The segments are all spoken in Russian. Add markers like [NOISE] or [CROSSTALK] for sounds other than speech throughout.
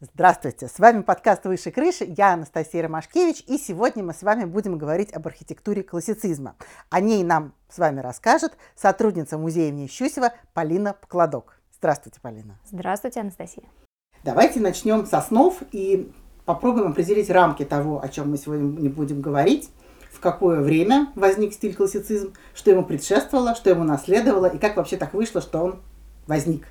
Здравствуйте, с вами подкаст «Выше крыши», я Анастасия Ромашкевич, и сегодня мы с вами будем говорить об архитектуре классицизма. О ней нам с вами расскажет сотрудница музея имени Щусева Полина Покладок. Здравствуйте, Полина. Здравствуйте, Анастасия. Давайте начнем с основ и попробуем определить рамки того, о чем мы сегодня будем говорить, в какое время возник стиль классицизм, что ему предшествовало, что ему наследовало и как вообще так вышло, что он возник.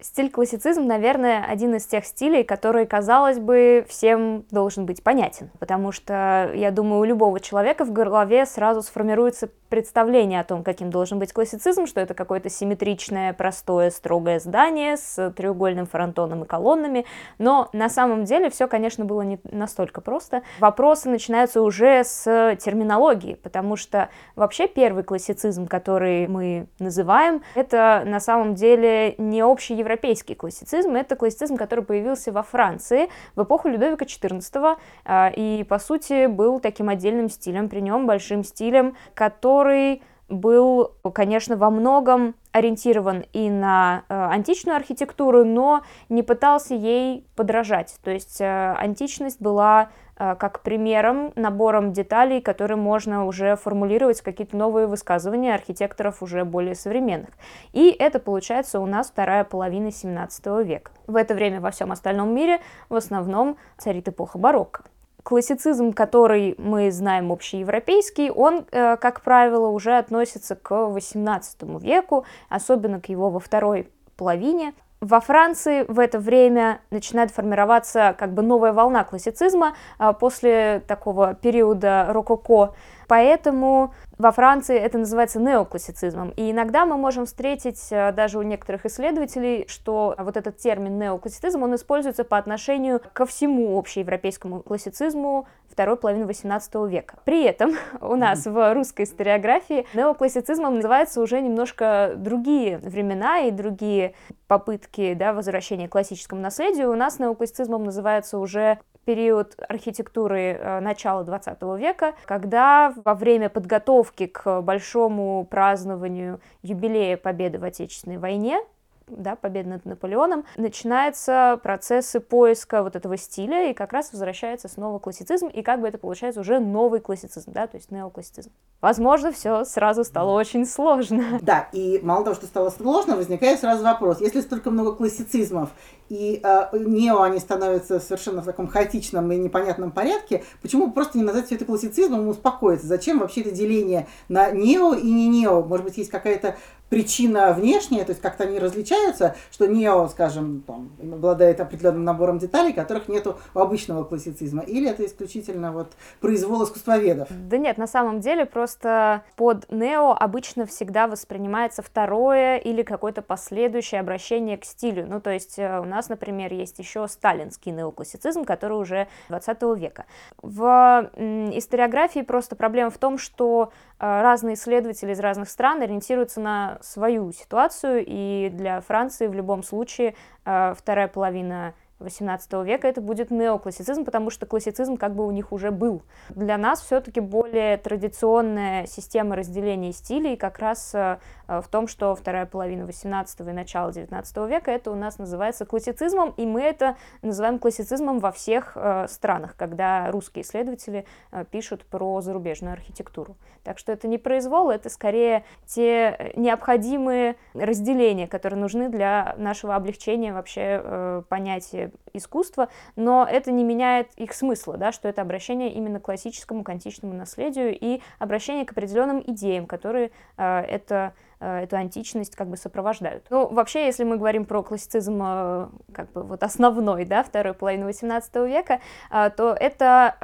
Стиль классицизм, наверное, один из тех стилей, который, казалось бы, всем должен быть понятен, потому что, я думаю, у любого человека в голове сразу сформируется представление о том, каким должен быть классицизм, что это какое-то симметричное, простое, строгое здание с треугольным фронтоном и колоннами, но на самом деле все, конечно, было не настолько просто. Вопросы начинаются уже с терминологии, потому что вообще первый классицизм, который мы называем, это на самом деле не общий европейский классицизм, это классицизм, который появился во Франции в эпоху Людовика XIV, а, и, по сути, был таким отдельным стилем, при нем большим стилем, который который был, конечно, во многом ориентирован и на э, античную архитектуру, но не пытался ей подражать. То есть э, античность была э, как примером, набором деталей, которые можно уже формулировать какие-то новые высказывания архитекторов уже более современных. И это получается у нас вторая половина 17 века. В это время во всем остальном мире в основном царит эпоха барокко классицизм, который мы знаем общеевропейский, он, э, как правило, уже относится к XVIII веку, особенно к его во второй половине. Во Франции в это время начинает формироваться как бы новая волна классицизма а, после такого периода рококо. Поэтому во Франции это называется неоклассицизмом. И иногда мы можем встретить а, даже у некоторых исследователей, что вот этот термин неоклассицизм, он используется по отношению ко всему общеевропейскому классицизму второй половины XVIII века. При этом у нас в русской историографии неоклассицизмом называются уже немножко другие времена и другие попытки да, возвращения к классическому наследию. У нас неоклассицизмом называется уже период архитектуры э, начала 20 века, когда во время подготовки к большому празднованию юбилея Победы в Отечественной войне да, победы над Наполеоном, начинаются процессы поиска вот этого стиля, и как раз возвращается снова классицизм, и как бы это получается уже новый классицизм, да, то есть неоклассицизм. Возможно, все сразу стало очень сложно. Да, и мало того, что стало сложно, возникает сразу вопрос, если столько много классицизмов, и э, нео они становятся совершенно в таком хаотичном и непонятном порядке, почему просто не назвать все это классицизмом и успокоиться? Зачем вообще это деление на нео и не нео? Может быть, есть какая-то причина внешняя, то есть как-то они различаются, что нео, скажем, там, обладает определенным набором деталей, которых нету у обычного классицизма, или это исключительно вот произвол искусствоведов? Да нет, на самом деле просто под нео обычно всегда воспринимается второе или какое-то последующее обращение к стилю. Ну, то есть э, у нас, например, есть еще сталинский неоклассицизм, который уже 20 века. В историографии просто проблема в том, что разные исследователи из разных стран ориентируются на свою ситуацию, и для Франции в любом случае э, вторая половина XVIII века это будет неоклассицизм, потому что классицизм как бы у них уже был. Для нас все-таки более традиционная система разделения стилей как раз э, в том, что вторая половина XVIII и начало XIX века это у нас называется классицизмом, и мы это называем классицизмом во всех э, странах, когда русские исследователи э, пишут про зарубежную архитектуру. Так что это не произвол, это скорее те необходимые разделения, которые нужны для нашего облегчения вообще понятия искусства, но это не меняет их смысла, да, что это обращение именно к классическому, античному наследию и обращение к определенным идеям, которые э, это эту античность как бы сопровождают. Ну, вообще, если мы говорим про классицизм э, как бы вот основной, да, второй половины XVIII века, э, то это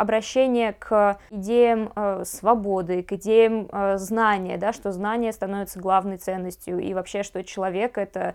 обращение к идеям свободы, к идеям знания, да, что знание становится главной ценностью, и вообще, что человек — это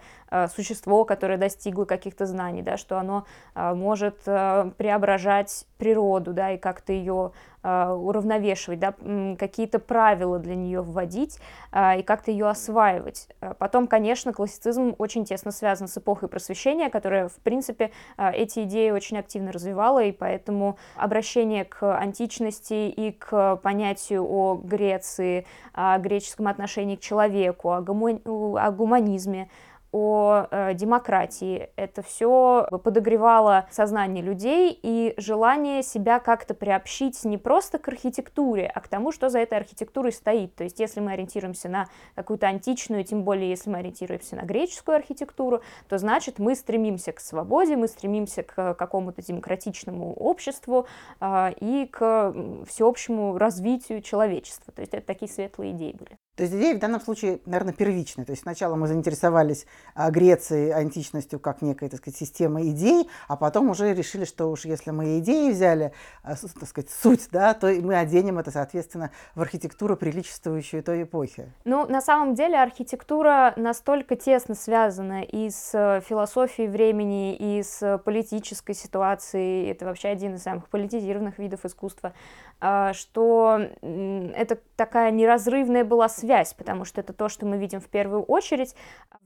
существо, которое достигло каких-то знаний, да, что оно может преображать природу, да, и как-то ее уравновешивать, да, какие-то правила для нее вводить, и как как-то ее осваивать. Э, потом, конечно, классицизм очень тесно связан с эпохой просвещения, которая, в принципе, э, эти идеи очень активно развивала, и поэтому обращение к античности и к понятию о Греции, о греческом отношении к человеку, о, гуманизме, о э, демократии, это все подогревало сознание людей и желание себя как-то приобщить не просто к архитектуре, а к тому, что за этой архитектурой стоит. То есть если мы ориентируемся на какую-то античную, тем более если мы ориентируемся на греческую архитектуру, то значит мы стремимся к свободе, мы стремимся к какому-то демократичному обществу э, и к всеобщему развитию человечества. То есть это такие светлые идеи были. То есть идея в данном случае, наверное, первичная. То есть сначала мы заинтересовались а, Грецией, античностью как некой, так сказать, системой идей, а потом уже решили, что уж если мы идеи взяли, а, так сказать, суть, да, то мы оденем это, соответственно, в архитектуру, приличествующую той эпохи. Ну, на самом деле архитектура настолько тесно связана и с э, философией времени, и с политической ситуацией. Это вообще один из самых политизированных видов искусства. А, что это такая неразрывная была связь, потому что это то, что мы видим в первую очередь.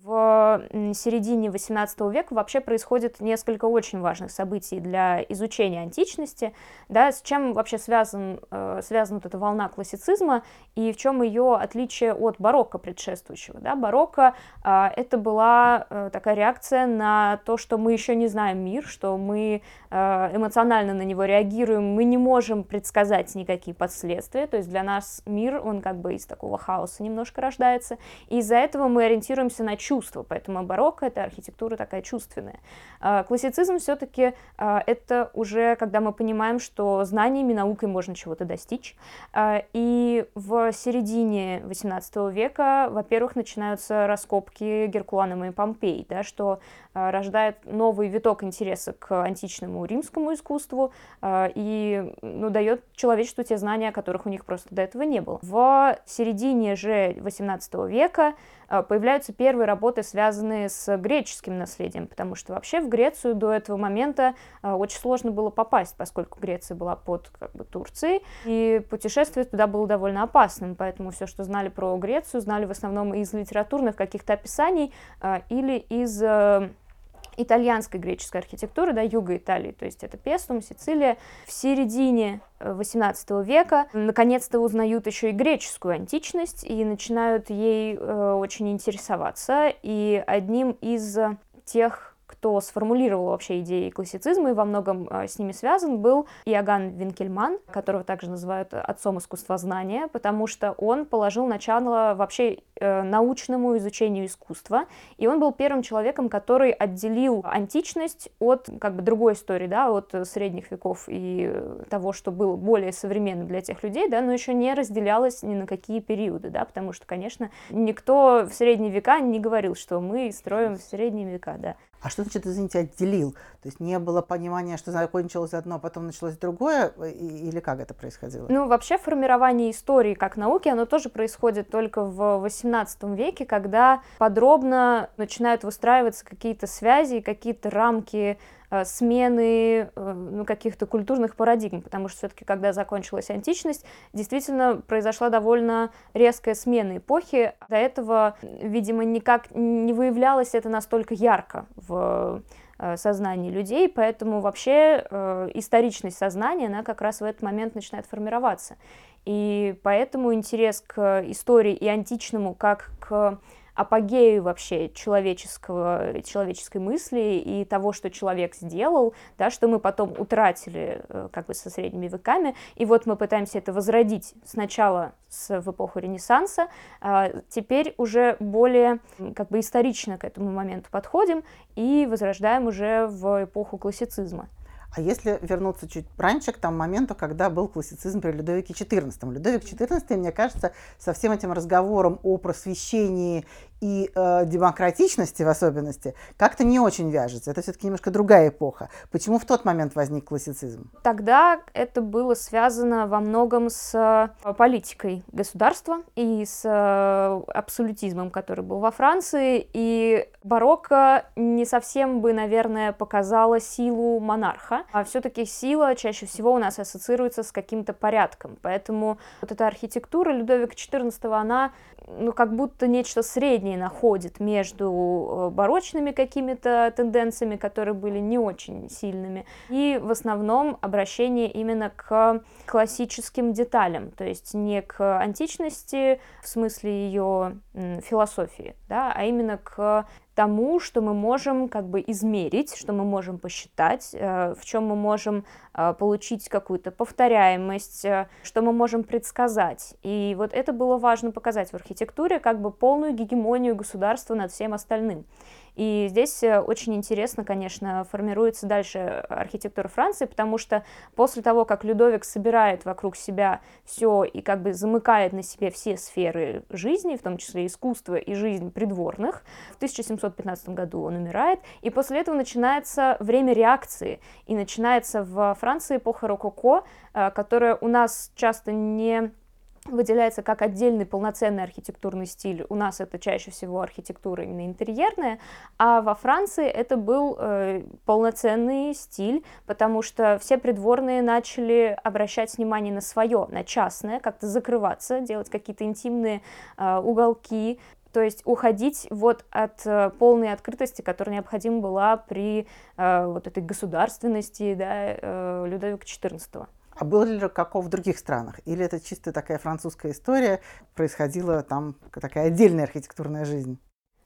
В середине XVIII века вообще происходит несколько очень важных событий для изучения античности, да, с чем вообще связан, э, связана вот эта волна классицизма и в чем ее отличие от барокко предшествующего. Да? Барокко а, это была э, такая реакция на то, что мы еще не знаем мир, что мы э, эмоционально на него реагируем, мы не можем предсказать никакие последствия, то есть для нас мир, он как бы из такого хаоса немножко рождается, и из-за этого мы ориентируемся на чувства, поэтому барокко — это архитектура такая чувственная. А, классицизм все-таки а, это уже когда мы понимаем, что знаниями, наукой можно чего-то достичь, а, и в середине XVIII века, во-первых, начинаются раскопки Геркуланума и Помпей, да, что рождает новый виток интереса к античному римскому искусству и ну, дает человечеству те знания, которых у них просто до этого не было. В середине же XVIII века э, появляются первые работы, связанные с греческим наследием, потому что вообще в Грецию до этого момента э, очень сложно было попасть, поскольку Греция была под как бы, Турцией, и путешествие туда было довольно опасным, поэтому все, что знали про Грецию, знали в основном из литературных каких-то описаний э, или из итальянской греческой архитектуры, да, юга Италии, то есть это Пестум, Сицилия. В середине XVIII э, века наконец-то узнают еще и греческую античность и начинают ей э, очень интересоваться. И одним из тех кто сформулировал вообще идеи классицизма и во многом э, с ними связан, был Иоганн Винкельман, которого также называют отцом искусствознания, потому что он положил начало вообще э, научному изучению искусства, и он был первым человеком, который отделил античность от как бы другой истории, да, от средних веков и того, что было более современным для тех людей, да, но еще не разделялось ни на какие периоды, да, потому что, конечно, никто в средние века не говорил, что мы строим в средние века, да. А что значит, извините, отделил? То есть не было понимания, что закончилось одно, а потом началось другое? Или как это происходило? Ну, вообще формирование истории как науки, оно тоже происходит только в XVIII веке, когда подробно начинают выстраиваться какие-то связи, какие-то рамки смены э, ну, каких-то культурных парадигм, потому что все-таки, когда закончилась античность, действительно произошла довольно резкая смена эпохи. До этого, видимо, никак не выявлялось это настолько ярко в э, сознании людей, поэтому вообще э, историчность сознания, она как раз в этот момент начинает формироваться. И поэтому интерес к истории и античному как к апогею вообще человеческого, человеческой мысли и того, что человек сделал, да, что мы потом утратили э, как бы со средними веками, и вот мы пытаемся это возродить сначала с, в эпоху Ренессанса, а теперь уже более как бы исторично к этому моменту подходим и возрождаем уже в эпоху классицизма. А если вернуться чуть раньше, к тому моменту, когда был классицизм при Людовике XIV. Людовик XIV, мне кажется, со всем этим разговором о просвещении и э, демократичности в особенности как-то не очень вяжется. Это все-таки немножко другая эпоха. Почему в тот момент возник классицизм? Тогда это было связано во многом с э, политикой государства и с э, абсолютизмом, который был во Франции. И барокко не совсем бы, наверное, показала силу монарха, а все-таки сила чаще всего у нас ассоциируется с каким-то порядком. Поэтому вот эта архитектура Людовика XIV, она ну, как будто нечто среднее находит между э, барочными какими-то тенденциями, которые были не очень сильными, и в основном обращение именно к классическим деталям, то есть не к античности в смысле ее философии, да, а именно к тому, что мы можем как бы измерить, что мы можем посчитать, э, в чем мы можем э, получить какую-то повторяемость, э, что мы можем предсказать. И вот это было важно показать в архитектуре, как бы полную гегемонию государства над всем остальным. И здесь э, очень интересно, конечно, формируется дальше архитектура Франции, потому что после того, как Людовик собирает вокруг себя все и как бы замыкает на себе все сферы жизни, в том числе искусство и жизнь придворных, в 1715 году он умирает, и после этого начинается время реакции, и начинается в Франции эпоха рококо, э, которая у нас часто не выделяется как отдельный полноценный архитектурный стиль. У нас это чаще всего архитектура именно интерьерная, а во Франции это был э, полноценный стиль, потому что все придворные начали обращать внимание на свое, на частное, как-то закрываться, делать какие-то интимные э, уголки, то есть уходить вот от э, полной открытости, которая необходима была при э, вот этой государственности да, э, Людовика XIV. А было ли каков в других странах? Или это чисто такая французская история, происходила там такая отдельная архитектурная жизнь?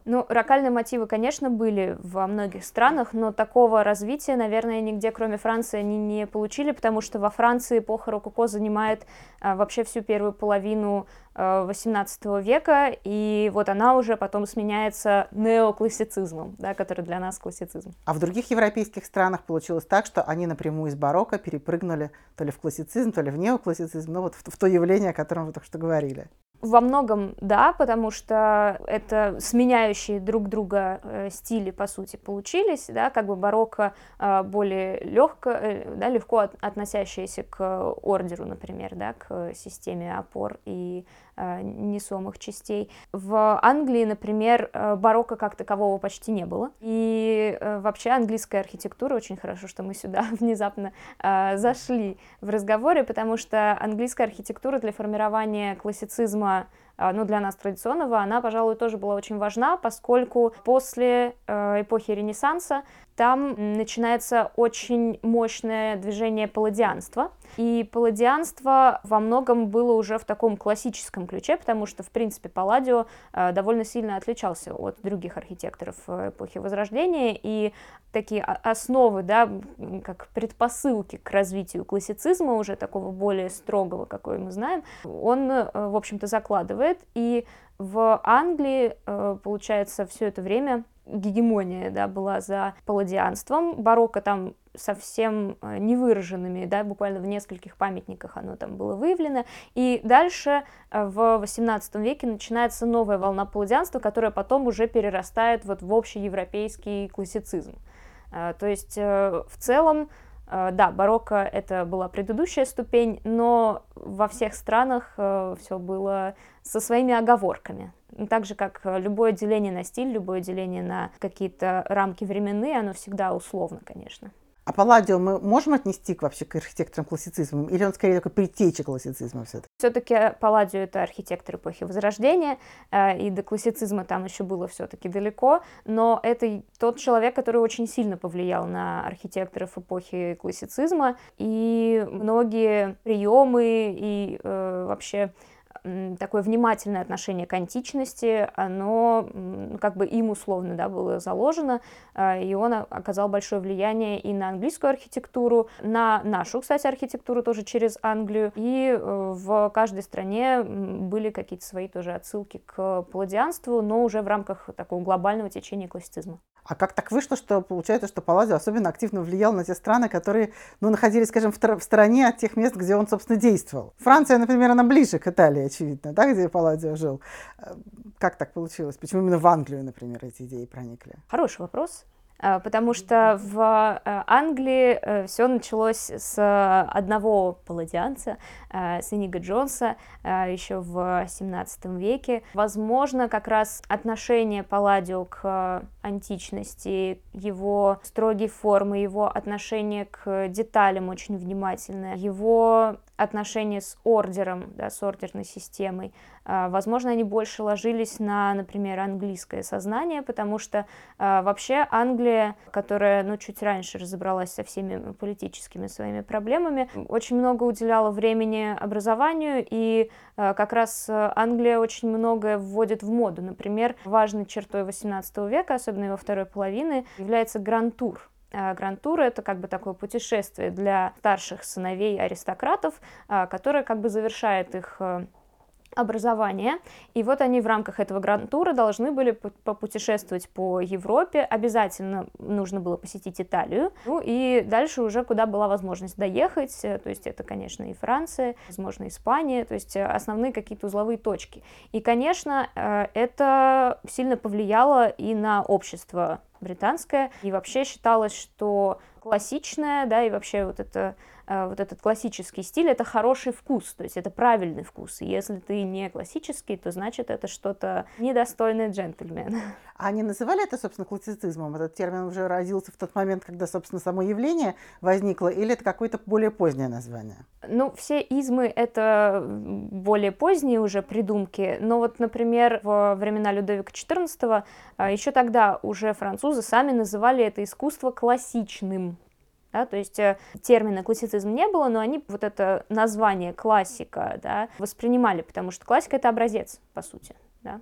Ну, рокальные мотивы, конечно, были во многих странах, но такого развития, наверное, нигде, кроме Франции, они не получили, потому что во Франции эпоха рококо занимает а, вообще всю первую половину а, 18 века, и вот она уже потом сменяется неоклассицизмом, да, который для нас классицизм. А в других европейских странах получилось так, что они напрямую из барокко перепрыгнули то ли в классицизм, то ли в неоклассицизм, ну вот в, в то явление, о котором вы только что говорили. Во многом да, потому что это сменяющие друг друга э, стили, по сути, получились, да, как бы барокко э, более легко, э, да, легко от, относящееся к ордеру, например, да, к системе опор и несомых частей. В Англии, например, э, барокко как такового почти не было. И э, вообще английская архитектура, очень хорошо, что мы сюда [LAUGHS] внезапно зашли в разговоре, потому что английская архитектура для формирования классицизма ну, для нас традиционного, она, пожалуй, тоже была очень важна, поскольку после эпохи Ренессанса там начинается очень мощное движение палладианства. И палладианство во многом было уже в таком классическом ключе, потому что, в принципе, Палладио э, довольно сильно отличался от других архитекторов эпохи Возрождения, и такие основы, да, как предпосылки к развитию классицизма, уже такого более строгого, какой мы знаем, он, э, в общем-то, закладывает. И в Англии, э, получается, все это время гегемония да, была за палладианством. Барокко там совсем э, невыраженными, да, буквально в нескольких памятниках оно там было выявлено. И дальше э, в XVIII веке начинается новая волна палладианства, которая потом уже перерастает вот в общеевропейский классицизм. То есть в целом да, барокко это была предыдущая ступень, но во всех странах все было со своими оговорками. Так же, как любое деление на стиль, любое деление на какие-то рамки временные, оно всегда условно, конечно. А Палладио мы можем отнести вообще к архитекторам классицизма? Или он скорее такой предтеча классицизма все-таки? Все-таки Палладио это архитектор эпохи Возрождения, э, и до классицизма там еще было все-таки далеко, но это тот человек, который очень сильно повлиял на архитекторов эпохи классицизма, и многие приемы и э, вообще такое внимательное отношение к античности, оно как бы им условно да, было заложено, а, и он оказал большое влияние и на английскую архитектуру, на нашу, кстати, архитектуру тоже через Англию, и э, в каждой стране были какие-то свои тоже отсылки к палладианству, но уже в рамках такого глобального течения классицизма. А как так вышло, что получается, что Палладио особенно активно влиял на те страны, которые ну, находились, скажем, в, в стороне от тех мест, где он, собственно, действовал? Франция, например, она ближе к Италии, очевидно, да, где Палладио жил. Э, как так получилось? Почему именно в Англию, например, эти идеи проникли? Хороший вопрос. А, потому что в э, Англии э, все началось с одного палладианца, э, с Инига Джонса, еще в 17 веке. Возможно, как раз отношение Палладио к античности, его строгие формы, его отношение к деталям очень внимательное, его отношения с ордером, да, с ордерной системой. А, возможно, они больше ложились на, например, английское сознание, потому что а, вообще Англия которая, ну, чуть раньше разобралась со всеми политическими своими проблемами, очень много уделяла времени образованию, и э, как раз Англия очень многое вводит в моду. Например, важной чертой XVIII века, особенно его второй половины, является грантур. Грантур — это как бы такое путешествие для старших сыновей аристократов, которое как бы завершает их образования. И вот они в рамках этого грантура должны были попутешествовать по Европе. Обязательно нужно было посетить Италию. Ну и дальше уже куда была возможность доехать. То есть это, конечно, и Франция, возможно, Испания. То есть основные какие-то узловые точки. И, конечно, э, это сильно повлияло и на общество британское. И вообще считалось, что классичное, да, и вообще вот это вот этот классический стиль, это хороший вкус, то есть это правильный вкус. И если ты не классический, то значит это что-то недостойное джентльмена. [LAUGHS] А они называли это, собственно, классицизмом? Этот термин уже родился в тот момент, когда, собственно, само явление возникло, или это какое-то более позднее название? Ну, все измы — это более поздние уже придумки, но вот, например, во времена Людовика XIV, э, еще тогда уже французы сами называли это искусство классичным. Да, то есть э, термина классицизм не было, но они вот это название классика да, воспринимали, потому что классика это образец, по сути. Да?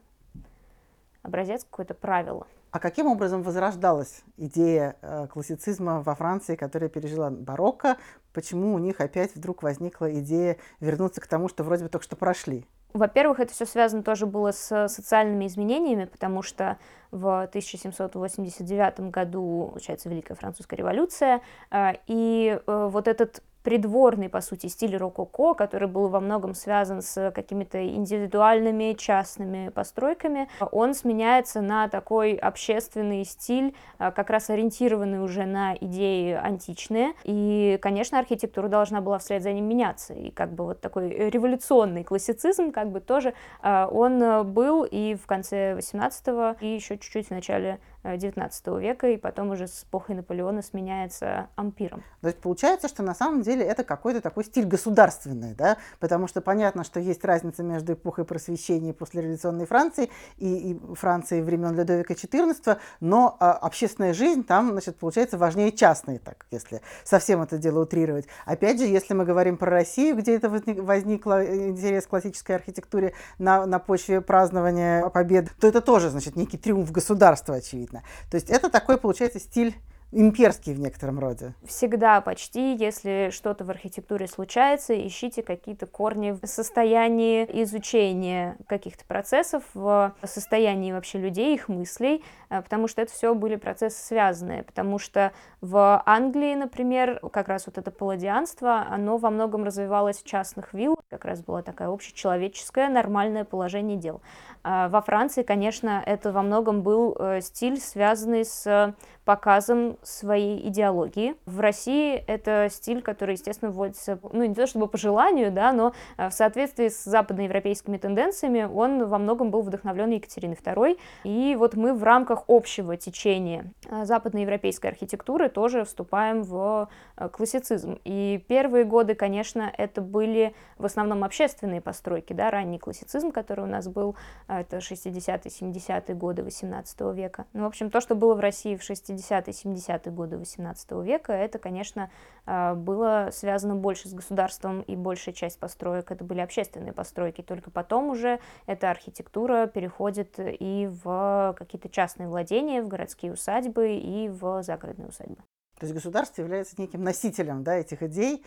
Образец какое-то правило. А каким образом возрождалась идея э, классицизма во Франции, которая пережила барокко? Почему у них опять вдруг возникла идея вернуться к тому, что вроде бы только что прошли? Во-первых, это все связано тоже было с социальными изменениями, потому что в 1789 году случается Великая Французская революция, э, и э, вот этот придворный, по сути, стиль рококо, который был во многом связан с какими-то индивидуальными частными постройками, он сменяется на такой общественный стиль, а, как раз ориентированный уже на идеи античные. И, конечно, архитектура должна была вслед за ним меняться. И как бы вот такой революционный классицизм, как бы тоже а, он был и в конце 18 и еще чуть-чуть в начале 19 э, века, и потом уже с эпохой Наполеона сменяется ампиром. То есть получается, что на самом деле это какой-то такой стиль государственный, да? потому что понятно, что есть разница между эпохой просвещения после революционной Франции и, и Франции времен Людовика XIV, но а, общественная жизнь там, значит, получается важнее частной, так, если совсем это дело утрировать. Опять же, если мы говорим про Россию, где это возник, возникло э, интерес к классической архитектуре на, на почве празднования побед, то это тоже, значит, некий триумф государства, очевидно видно. То есть это такой, получается, стиль имперский в некотором роде. Всегда почти, если что-то в архитектуре случается, ищите какие-то корни в состоянии изучения каких-то процессов, в состоянии вообще людей, их мыслей, э, потому что это все были процессы связанные, потому что в Англии, например, как раз вот это палладианство, оно во многом развивалось в частных виллах, как раз было такое общечеловеческое нормальное положение дел. А во Франции, конечно, это во многом был э, стиль, связанный с показом своей идеологии. В России это стиль, который, естественно, вводится, ну, не то чтобы по желанию, да, но э, в соответствии с западноевропейскими тенденциями он во многом был вдохновлен Екатериной II. И вот мы в рамках общего течения э, западноевропейской архитектуры тоже вступаем в классицизм. И первые годы, конечно, это были в основном общественные постройки, да, ранний классицизм, который у нас был это 60-е, 70-е годы 18 века. Ну, в общем, то, что было в России в 60-е, 70-е годы 18 века, это, конечно, а, было связано больше с государством, и большая часть построек это были общественные постройки. Только потом уже эта архитектура переходит и в какие-то частные владения, в городские усадьбы и в загородные усадьбы. То есть государство является неким носителем да, этих идей,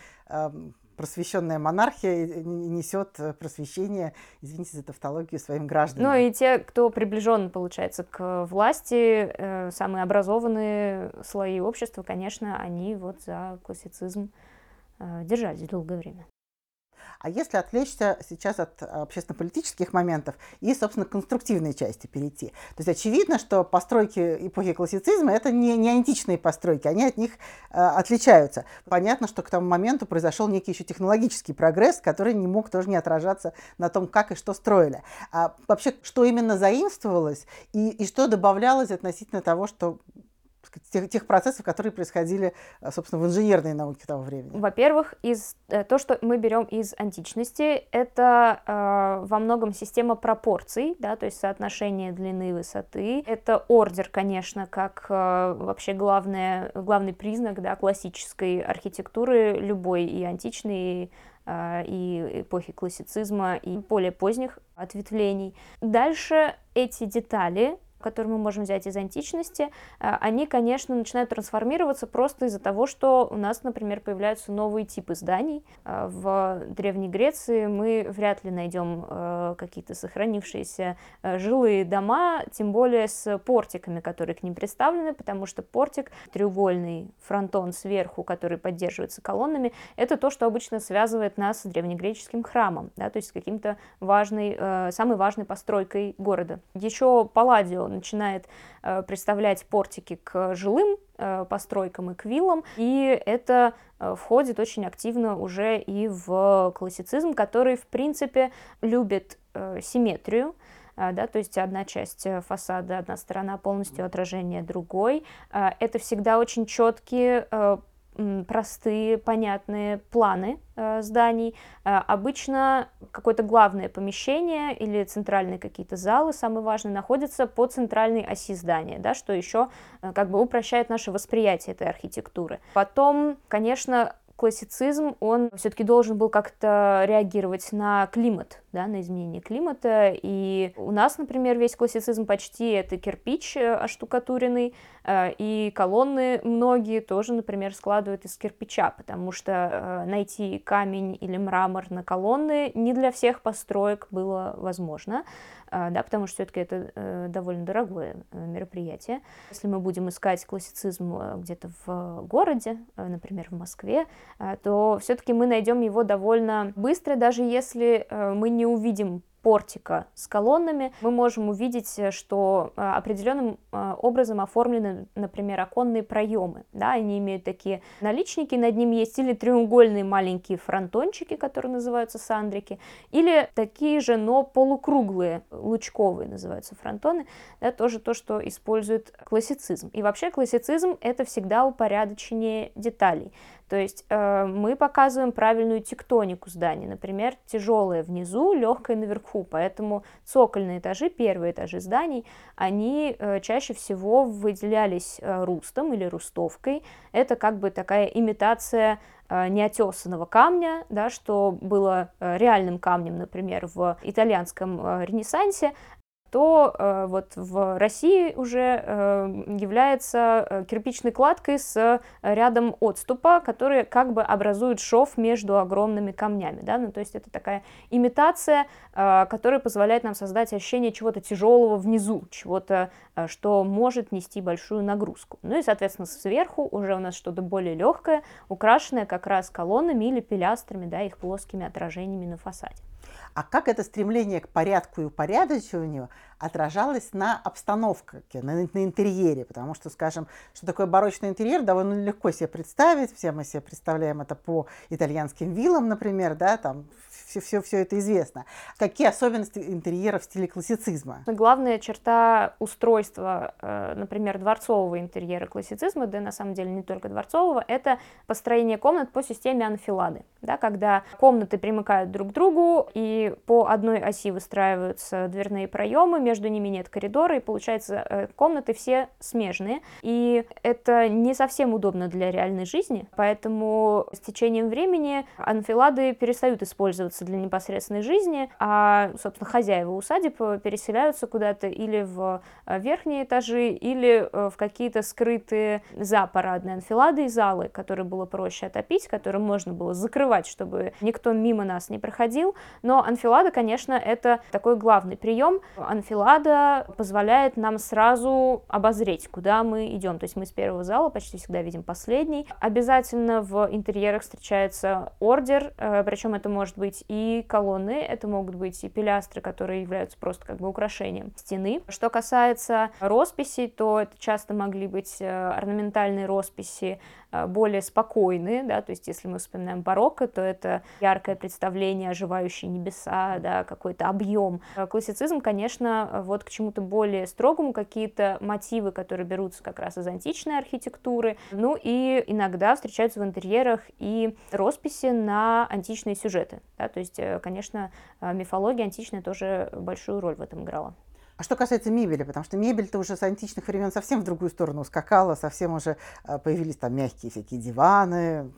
просвещенная монархия несет э, просвещение, извините за тавтологию, своим гражданам. Ну и те, кто приближен, получается, к власти, э, самые образованные слои общества, конечно, они вот за классицизм э, держались долгое время. А если отвлечься сейчас от общественно-политических моментов и, собственно, конструктивной части перейти. То есть очевидно, что постройки эпохи классицизма это не, не античные постройки, они от них э, отличаются. Понятно, что к тому моменту произошел некий еще технологический прогресс, который не мог тоже не отражаться на том, как и что строили. А вообще, что именно заимствовалось и, и что добавлялось относительно того, что тех, тех процессов, которые происходили, э, собственно, в инженерной науке того времени? Во-первых, из, э, то, что мы берем из античности, это э, во многом система пропорций, да, то есть соотношение длины и высоты. Это ордер, конечно, как э, вообще главное, главный признак да, классической архитектуры любой и античной, и э, и эпохи классицизма, и более поздних ответвлений. Дальше эти детали которые мы можем взять из античности, а, они, конечно, начинают трансформироваться просто из-за того, что у нас, например, появляются новые типы зданий. А, в Древней Греции мы вряд ли найдем а, какие-то сохранившиеся жилые дома, тем более с портиками, которые к ним представлены, потому что портик, треугольный фронтон сверху, который поддерживается колоннами, это то, что обычно связывает нас с древнегреческим храмом, да, то есть с каким-то важной, самой важной постройкой города. Еще Палладио начинает э, представлять портики к жилым э, постройкам и к виллам, и это э, входит очень активно уже и в классицизм, который, в принципе, любит симметрию, да, то есть одна часть фасада, одна сторона полностью отражение другой. Это всегда очень четкие простые, понятные планы э, зданий. Э, обычно какое-то главное помещение или центральные какие-то залы, самые важные, находятся по центральной оси здания, да, что еще э, как бы упрощает наше восприятие этой архитектуры. Потом, конечно, классицизм, он все-таки должен был как-то реагировать на климат, да, на изменение климата. И у нас, например, весь классицизм почти это кирпич э, оштукатуренный, э, и колонны многие тоже, например, складывают из кирпича, потому что э, найти камень или мрамор на колонны не для всех построек было возможно. Да, потому что все-таки это довольно дорогое мероприятие. Если мы будем искать классицизм где-то в городе, например, в Москве, то все-таки мы найдем его довольно быстро, даже если мы не увидим портика с колоннами, мы можем увидеть, э, что э, определенным э, образом оформлены, например, оконные проемы. Да, они имеют такие наличники, над ними есть или треугольные маленькие фронтончики, которые называются сандрики, или такие же, но полукруглые, лучковые называются фронтоны. Да, тоже то, что использует классицизм. И вообще классицизм — это всегда упорядочение деталей. То есть э, мы показываем правильную тектонику зданий, например, тяжелое внизу, легкое наверху, поэтому цокольные этажи, первые этажи зданий, они э, чаще всего выделялись э, рустом или рустовкой. Это как бы такая имитация э, неотесанного камня, да, что было э, реальным камнем, например, в итальянском э, Ренессансе, то э, вот в России уже э, является э, кирпичной кладкой с рядом отступа, который как бы образует шов между огромными камнями. Да? Ну, то есть это такая имитация, э, которая позволяет нам создать ощущение чего-то тяжелого внизу, чего-то, э, что может нести большую нагрузку. Ну и, соответственно, сверху уже у нас что-то более легкое, украшенное как раз колоннами или пилястрами, да, их плоскими отражениями на фасаде. А как это стремление к порядку и упорядочиванию отражалось на обстановке, на, на интерьере? Потому что, скажем, что такое барочный интерьер, довольно легко себе представить. Все мы себе представляем это по итальянским виллам, например, да, там все, все, все это известно. Какие особенности интерьера в стиле классицизма? Главная черта устройства, э, например, дворцового интерьера классицизма, да на самом деле не только дворцового, это построение комнат по системе анфилады, да, когда комнаты примыкают друг к другу и по одной оси выстраиваются дверные проемы, между ними нет коридора, и получается э, комнаты все смежные, и это не совсем удобно для реальной жизни, поэтому с течением времени анфилады перестают использоваться для непосредственной жизни, а, собственно, хозяева усадеб переселяются куда-то или в э, верхние этажи, или э, в какие-то скрытые за парадные анфилады и залы, которые было проще отопить, которые можно было закрывать, чтобы никто мимо нас не проходил. Но анфилада, конечно, это такой главный прием. Анфилада позволяет нам сразу обозреть, куда мы идем. То есть мы с первого зала почти всегда видим последний. Обязательно в интерьерах встречается ордер, э, причем это может быть быть и колонны, это могут быть и пилястры, которые являются просто как бы украшением стены. Что касается росписей, то это часто могли быть э, орнаментальные росписи, э, более спокойные, да, то есть если мы вспоминаем барокко, то это яркое представление, оживающие небеса, да, какой-то объем. Классицизм, конечно, вот к чему-то более строгому, какие-то мотивы, которые берутся как раз из античной архитектуры, ну и иногда встречаются в интерьерах и росписи на античные сюжеты, да, то есть, э, конечно, мифология античная тоже большую роль в этом играла. А что касается мебели, потому что мебель-то уже с античных времен совсем в другую сторону ускакала, совсем уже э, появились там мягкие всякие диваны,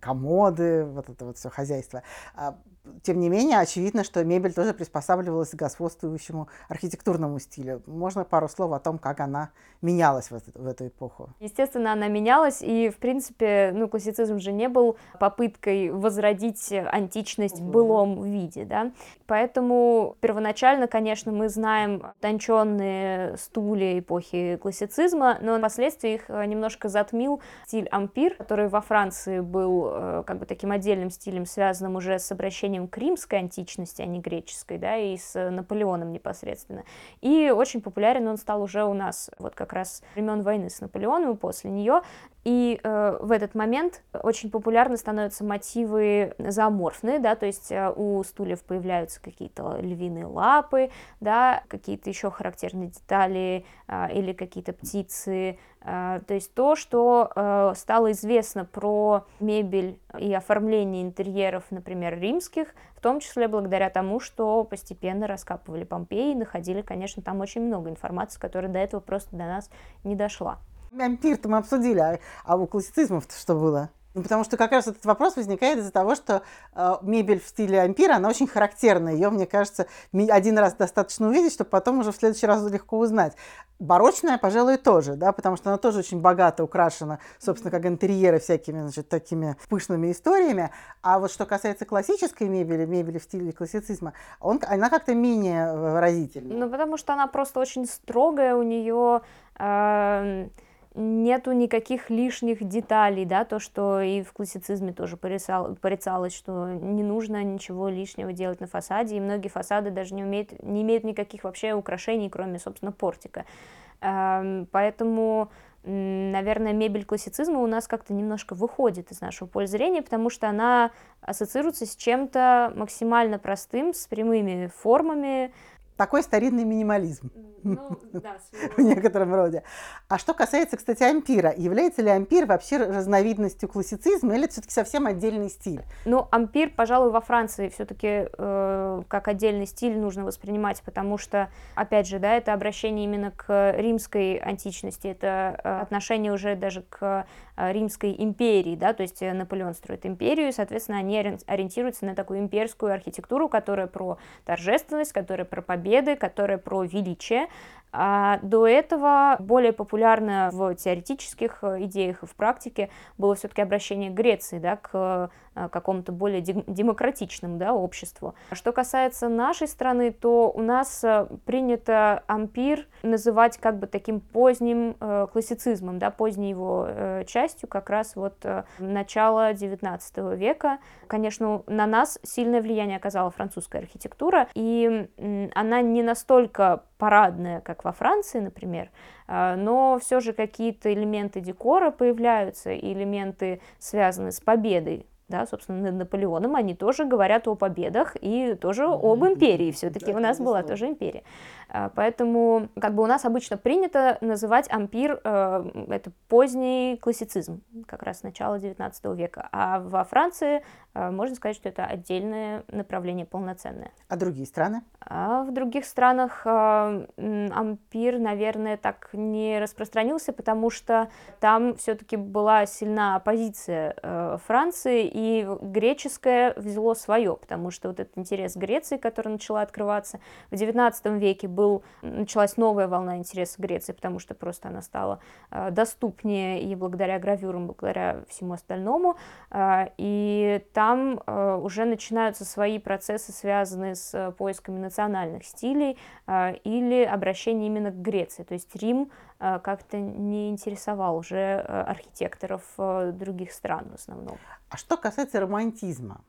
комоды, вот это вот все хозяйство. Тем не менее, очевидно, что мебель тоже приспосабливалась к господствующему архитектурному стилю. Можно пару слов о том, как она менялась в, эту, в эту эпоху? Естественно, она менялась, и, в принципе, ну, классицизм же не был попыткой возродить античность в былом виде, да. Поэтому первоначально, конечно, мы знаем тонченные стулья эпохи классицизма, но впоследствии их э, немножко затмил стиль ампир, который во Франции был э, как бы таким отдельным стилем, связанным уже с обращением влиянием к римской античности, а не греческой, да, и с Наполеоном непосредственно. И очень популярен он стал уже у нас, вот как раз времен войны с Наполеоном и после нее. И э, в этот момент очень популярны становятся мотивы зооморфные, да, то есть э, у стульев появляются какие-то львиные лапы, да, какие-то еще характерные детали э, или какие-то птицы, э, то есть то, что э, стало известно про мебель и оформление интерьеров, например, римских, в том числе благодаря тому, что постепенно раскапывали Помпеи и находили, конечно, там очень много информации, которая до этого просто до нас не дошла. Ампир-то мы обсудили, а, а у классицизмов что было? Ну, потому что как раз этот вопрос возникает из-за того, что э, мебель в стиле ампира, она очень характерная. Ее, мне кажется, один раз достаточно увидеть, чтобы потом уже в следующий раз легко узнать. Барочная, пожалуй, тоже, да, потому что она тоже очень богато украшена, собственно, как интерьеры всякими, значит, такими пышными историями. А вот что касается классической мебели, мебели в стиле классицизма, он, она как-то менее выразительна. Ну, потому что она просто очень строгая, у нее... Э нету никаких лишних деталей, да, то, что и в классицизме тоже порицал, порицалось, что не нужно ничего лишнего делать на фасаде, и многие фасады даже не, умеют, не имеют никаких вообще украшений, кроме, собственно, портика. Эм, поэтому, наверное, мебель классицизма у нас как-то немножко выходит из нашего поля зрения, потому что она ассоциируется с чем-то максимально простым, с прямыми формами, такой старинный минимализм ну, да, [LAUGHS] в некотором роде. А что касается, кстати, ампира, является ли ампир вообще разновидностью классицизма или это все-таки совсем отдельный стиль? Ну, ампир, пожалуй, во Франции все-таки э, как отдельный стиль нужно воспринимать, потому что, опять же, да, это обращение именно к римской античности, это э, отношение уже даже к э, римской империи, да, то есть Наполеон строит империю, и, соответственно, они ориентируются на такую имперскую архитектуру, которая про торжественность, которая про победу, победы, которая про величие. А до этого более популярно в теоретических э, идеях и в практике было все-таки обращение Греции, да, к э, какому-то более демократичному да, обществу. Что касается нашей страны, то у нас э, принято ампир называть как бы таким поздним классицизмом, да, поздней его частью, как раз вот начало XIX века. Конечно, на нас сильное влияние оказала французская архитектура, и она не настолько парадная, как во Франции, например, а, но все же какие-то элементы декора появляются, элементы, связанные с победой да, собственно, над Наполеоном, они тоже говорят о победах и тоже об империи. Все-таки да, у нас была тоже империя. А, поэтому как бы у нас обычно принято называть ампир э, это поздний классицизм, как раз начало 19 века. А во Франции э, можно сказать, что это отдельное направление полноценное. А другие страны? А в других странах э, ампир, наверное, так не распространился, потому что там все-таки была сильна оппозиция Франции, и греческое взяло свое, потому что вот этот интерес Греции, который начала открываться в XIX веке, был, началась новая волна интереса Греции, потому что просто она стала э, доступнее и благодаря гравюрам, благодаря всему остальному. Э, и там э, уже начинаются свои процессы, связанные с поисками национальных стилей или обращение именно к Греции. То есть Рим как-то не интересовал уже архитекторов других стран в основном. А что касается романтизма,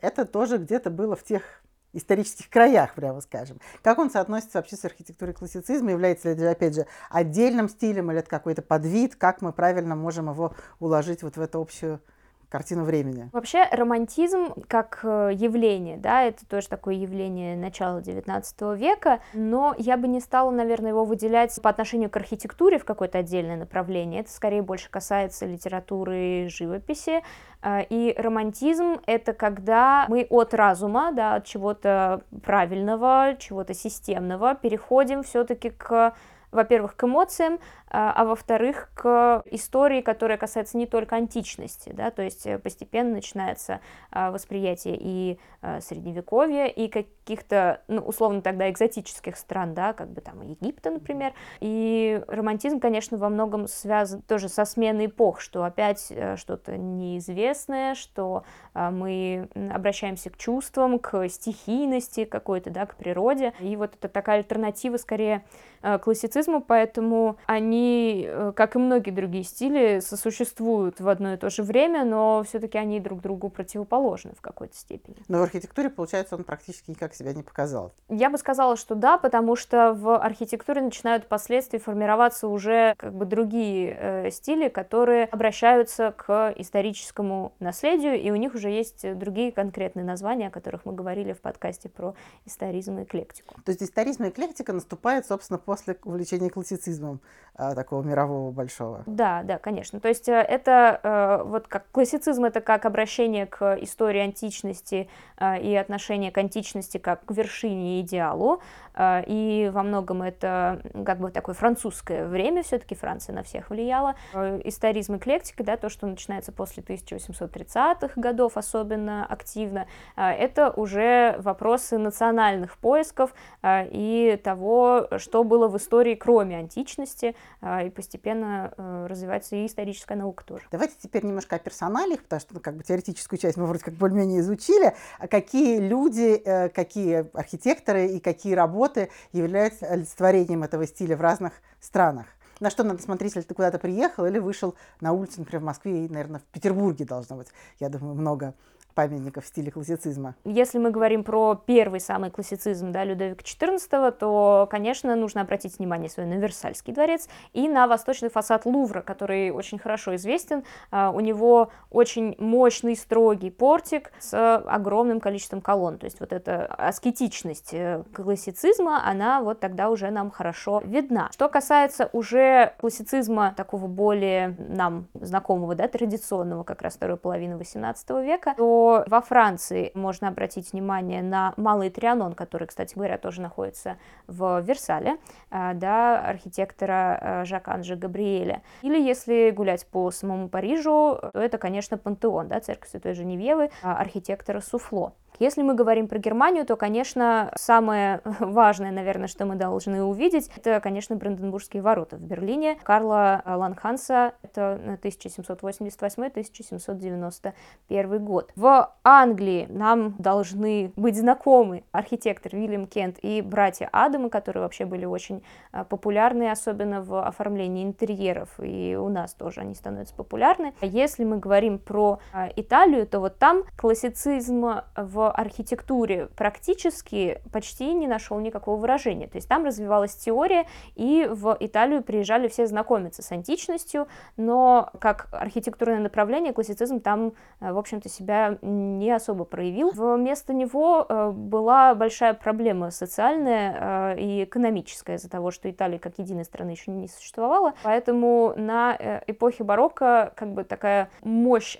это тоже где-то было в тех исторических краях, прямо скажем. Как он соотносится вообще с архитектурой классицизма? Является ли это, опять же, отдельным стилем или это какой-то подвид? Как мы правильно можем его уложить вот в эту общую картину времени. Вообще романтизм как э, явление, да, это тоже такое явление начала XIX века, но я бы не стала, наверное, его выделять по отношению к архитектуре в какое-то отдельное направление. Это скорее больше касается литературы и живописи. Э, и романтизм — это когда мы от разума, да, от чего-то правильного, чего-то системного переходим все-таки к во-первых, к эмоциям, а, а во-вторых, к истории, которая касается не только античности, да, то есть э, постепенно начинается а, восприятие и а, средневековья, и каких-то, ну, условно тогда экзотических стран, да, как бы там Египта, например, и романтизм, конечно, во многом связан тоже со сменой эпох, что опять э, что-то неизвестное, что мы обращаемся к чувствам, к стихийности какой-то, да, к природе, и вот это такая альтернатива скорее э, классицизму, поэтому они э, как и многие другие стили, сосуществуют в одно и то же время, но все-таки они друг другу противоположны в какой-то степени. Но в архитектуре, получается, он практически никак себя не показал. Я бы сказала, что да, потому что в архитектуре начинают впоследствии формироваться уже как бы другие э, стили, которые обращаются к историческому наследию, и у них уже есть другие конкретные названия, о которых мы говорили в подкасте про историзм и эклектику. То есть историзм и эклектика наступает, собственно, после увлечения классицизмом. А, такого мирового большого. Да, да, конечно. То есть э, это э, вот как классицизм это как обращение к истории античности э, и отношение к античности как к вершине и идеалу. И во многом это как бы такое французское время, все-таки Франция на всех влияла. Историзм эклектика, да, то, что начинается после 1830-х годов особенно активно, это уже вопросы национальных поисков и того, что было в истории кроме античности, а, и постепенно э, развивается и историческая наука тоже. Давайте теперь немножко о персоналиях, потому что ну, как бы теоретическую часть мы вроде как более-менее изучили. А какие люди, э, какие архитекторы и какие работы являются олицетворением этого стиля в разных странах? На что надо смотреть, если ты куда-то приехал или вышел на улицу, например, в Москве и, наверное, в Петербурге должно быть, я думаю, много памятников в стиле классицизма. Если мы говорим про первый самый классицизм да, Людовика XIV, то, конечно, нужно обратить внимание свое на Версальский дворец и на восточный фасад Лувра, который очень хорошо известен. А, у него очень мощный, строгий портик с огромным количеством колонн. То есть вот эта аскетичность э, классицизма, она вот тогда уже нам хорошо видна. Что касается уже классицизма такого более нам знакомого, да, традиционного, как раз второй половины XVIII века, то во Франции можно обратить внимание на Малый Трианон, который, кстати говоря, тоже находится в Версале, э, да, архитектора э, Жак-Анжи Габриэля. Или если гулять по самому Парижу, то это, конечно, Пантеон, да, церковь Святой Женевьевы, э, архитектора Суфло. Если мы говорим про Германию, то, конечно, самое [LAUGHS] важное, наверное, что мы должны увидеть, это, конечно, Бранденбургские ворота в Берлине. Карла Ланханса, это 1788-1791 год. В Англии нам должны быть знакомы архитектор Вильям Кент и братья Адамы, которые вообще были очень а, популярны, особенно в оформлении интерьеров, и у нас тоже они становятся популярны. Если мы говорим про а, Италию, то вот там классицизм в архитектуре практически почти не нашел никакого выражения. То есть там развивалась теория, и в Италию приезжали все знакомиться с античностью, но как архитектурное направление классицизм там, э, в общем-то, себя не особо проявил. Вместо него э, была большая проблема социальная э, и экономическая из-за того, что Италия как единая страна еще не существовала. Поэтому на эпохе барокко как бы такая мощь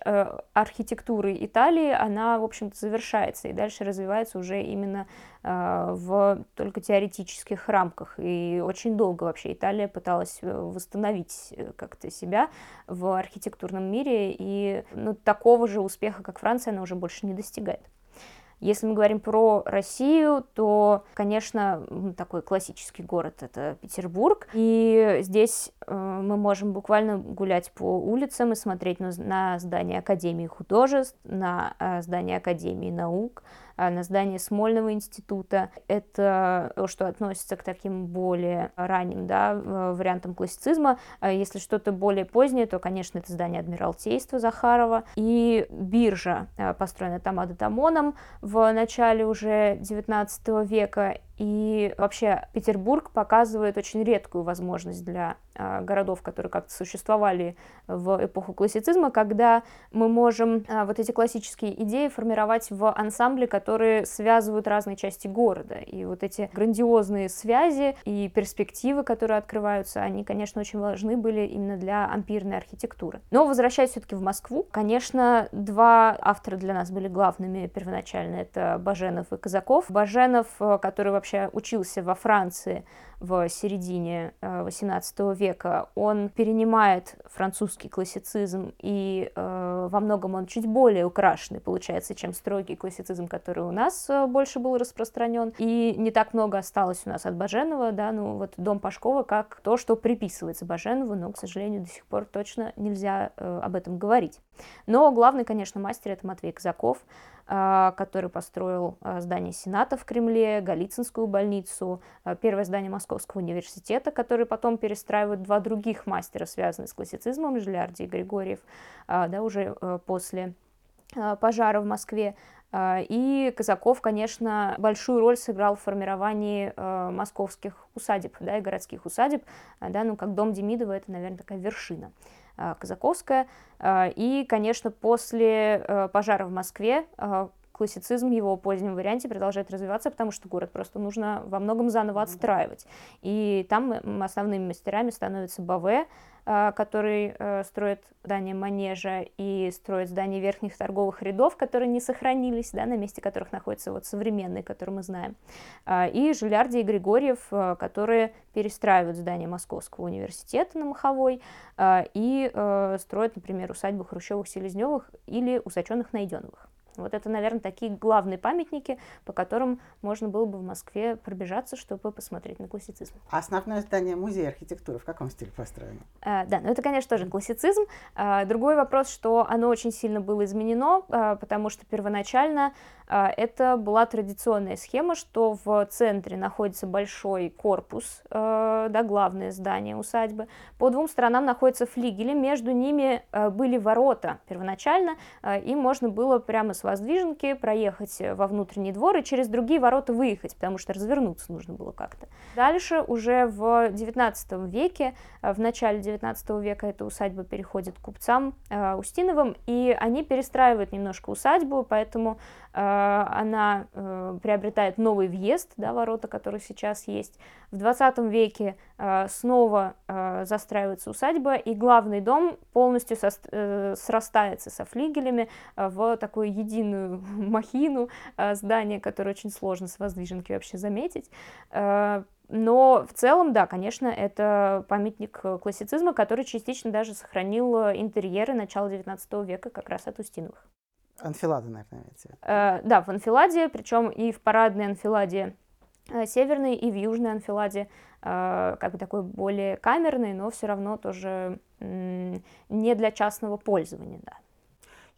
архитектуры Италии, она, в общем-то, завершается развивается, и дальше развивается уже именно э, в только теоретических рамках. И очень долго вообще Италия пыталась э, восстановить э, как-то себя в архитектурном мире, и ну, такого же успеха, как Франция, она уже больше не достигает. Если мы говорим про Россию, то, конечно, такой классический город — это Петербург. И здесь э, мы можем буквально гулять по улицам и смотреть на, на здание Академии художеств, на э, здание Академии наук, на здание Смольного института. Это то, что относится к таким более ранним да, вариантам классицизма. А если что-то более позднее, то, конечно, это здание Адмиралтейства Захарова и биржа, а, построенная Тамада Тамоном в начале уже XIX века. И вообще Петербург показывает очень редкую возможность для а, городов, которые как-то существовали в эпоху классицизма, когда мы можем а, вот эти классические идеи формировать в ансамбле, которые связывают разные части города. И вот эти грандиозные связи и перспективы, которые открываются, они, конечно, очень важны были именно для ампирной архитектуры. Но возвращаясь все-таки в Москву, конечно, два автора для нас были главными первоначально. Это Баженов и Казаков. Баженов, э, который вообще вообще учился во Франции в середине XVIII э, века, он перенимает французский классицизм, и э, во многом он чуть более украшенный, получается, чем строгий классицизм, который у нас э, больше был распространен. И не так много осталось у нас от Баженова, да, ну вот дом Пашкова как то, что приписывается Баженову, но, к сожалению, до сих пор точно нельзя э, об этом говорить. Но главный, конечно, мастер это Матвей Казаков, который построил э, здание Сената в Кремле, Голицынскую больницу, э, первое здание Московского университета, который потом перестраивают два других мастера, связанные с классицизмом, Жилярди и Григорьев, а, да, уже э, после а, пожара в Москве. А, и Казаков, конечно, большую роль сыграл в формировании московских усадеб, да, и городских усадеб, да, ну, как дом Демидова, это, наверное, такая вершина Казаковская. И, конечно, после э, пожара в Москве классицизм в его позднем варианте продолжает развиваться, потому что город просто нужно во многом заново отстраивать. И там основными мастерами становятся Баве, а, который э, строит здание манежа и строит здание верхних торговых рядов, которые не сохранились, да, на месте которых находятся вот современные, которые мы знаем, а, и Жилярди и Григорьев, э, которые перестраивают здание Московского университета на Маховой а, и э, строят, например, усадьбу Хрущевых-Селезневых или усаченных Найденовых. Вот это, наверное, такие главные памятники, по которым можно было бы в Москве пробежаться, чтобы посмотреть на классицизм. А основное здание музея архитектуры в каком стиле построено? А, да, ну это, конечно, тоже классицизм. А, другой вопрос, что оно очень сильно было изменено, а, потому что первоначально а, это была традиционная схема, что в центре находится большой корпус, а, да, главное здание усадьбы. По двум сторонам находятся флигели, между ними а, были ворота первоначально, и можно было прямо с воздвиженки проехать во внутренний двор и через другие ворота выехать, потому что развернуться нужно было как-то. Дальше уже в XIX веке, в начале XIX века эта усадьба переходит к купцам Устиновым, и они перестраивают немножко усадьбу, поэтому Э, она э, приобретает новый въезд, да, ворота, которые сейчас есть. В 20 веке э, снова застраивается усадьба, и главный дом полностью срастается со флигелями в такую единую [LAUGHS] махину здания, которое очень сложно с воздвиженки вообще заметить. Но в целом, да, конечно, это памятник классицизма, который частично даже сохранил интерьеры начала XIX века как раз от Устиновых. Анфилада, наверное, э, Да, в анфиладе, причем и в парадной анфиладе э, северной, и в южной анфиладе, э, как бы такой более камерный, но все равно тоже э, не для частного пользования, да.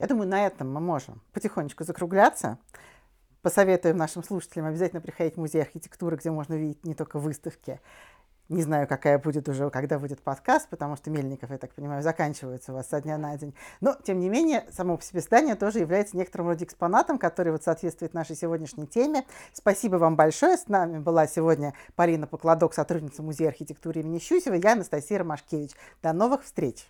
Я думаю, на этом мы можем потихонечку закругляться. Посоветуем нашим слушателям обязательно приходить в музей архитектуры, где можно видеть не только выставки, не знаю, какая будет уже, когда будет подкаст, потому что Мельников, я так понимаю, заканчивается у вас со дня на день. Но, тем не менее, само по себе здание тоже является некоторым роде экспонатом, который вот соответствует нашей сегодняшней теме. Спасибо вам большое. С нами была сегодня Полина Покладок, сотрудница Музея архитектуры имени Щусева, я Анастасия Ромашкевич. До новых встреч!